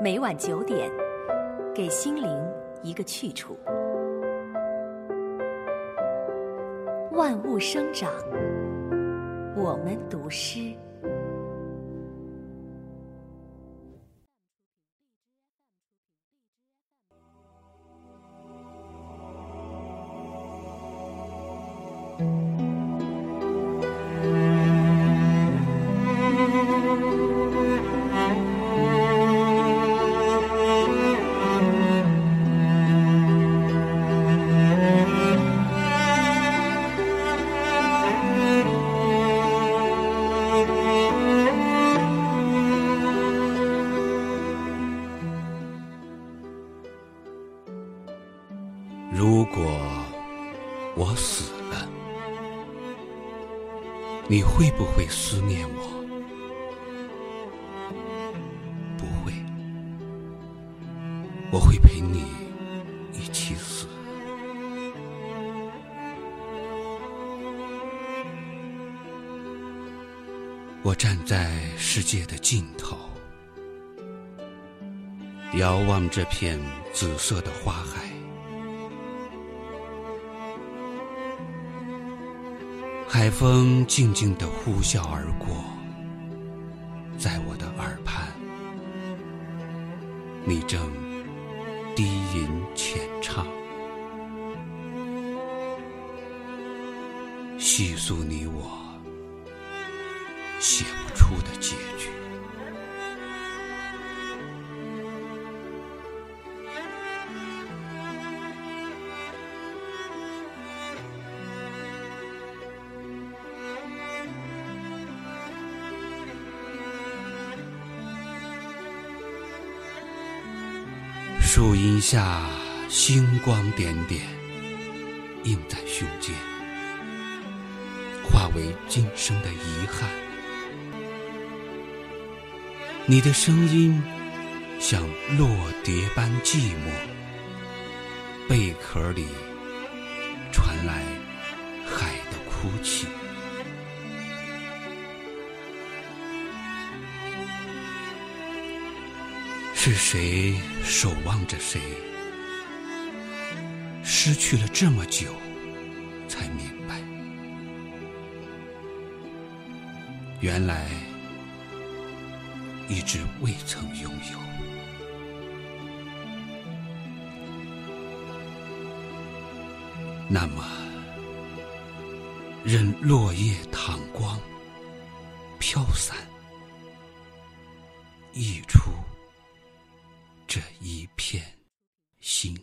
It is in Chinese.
每晚九点，给心灵一个去处。万物生长，我们读诗。如果我死了，你会不会思念我？不会，我会陪你一起死。我站在世界的尽头，遥望这片紫色的花海。海风静静地呼啸而过，在我的耳畔，你正低吟浅唱，细诉你我写不出的结局。树荫下，星光点点，映在胸间，化为今生的遗憾。你的声音像落蝶般寂寞，贝壳里传来海的哭泣。是谁守望着谁？失去了这么久，才明白，原来一直未曾拥有。那么，任落叶淌光，飘散，溢出。这一片心。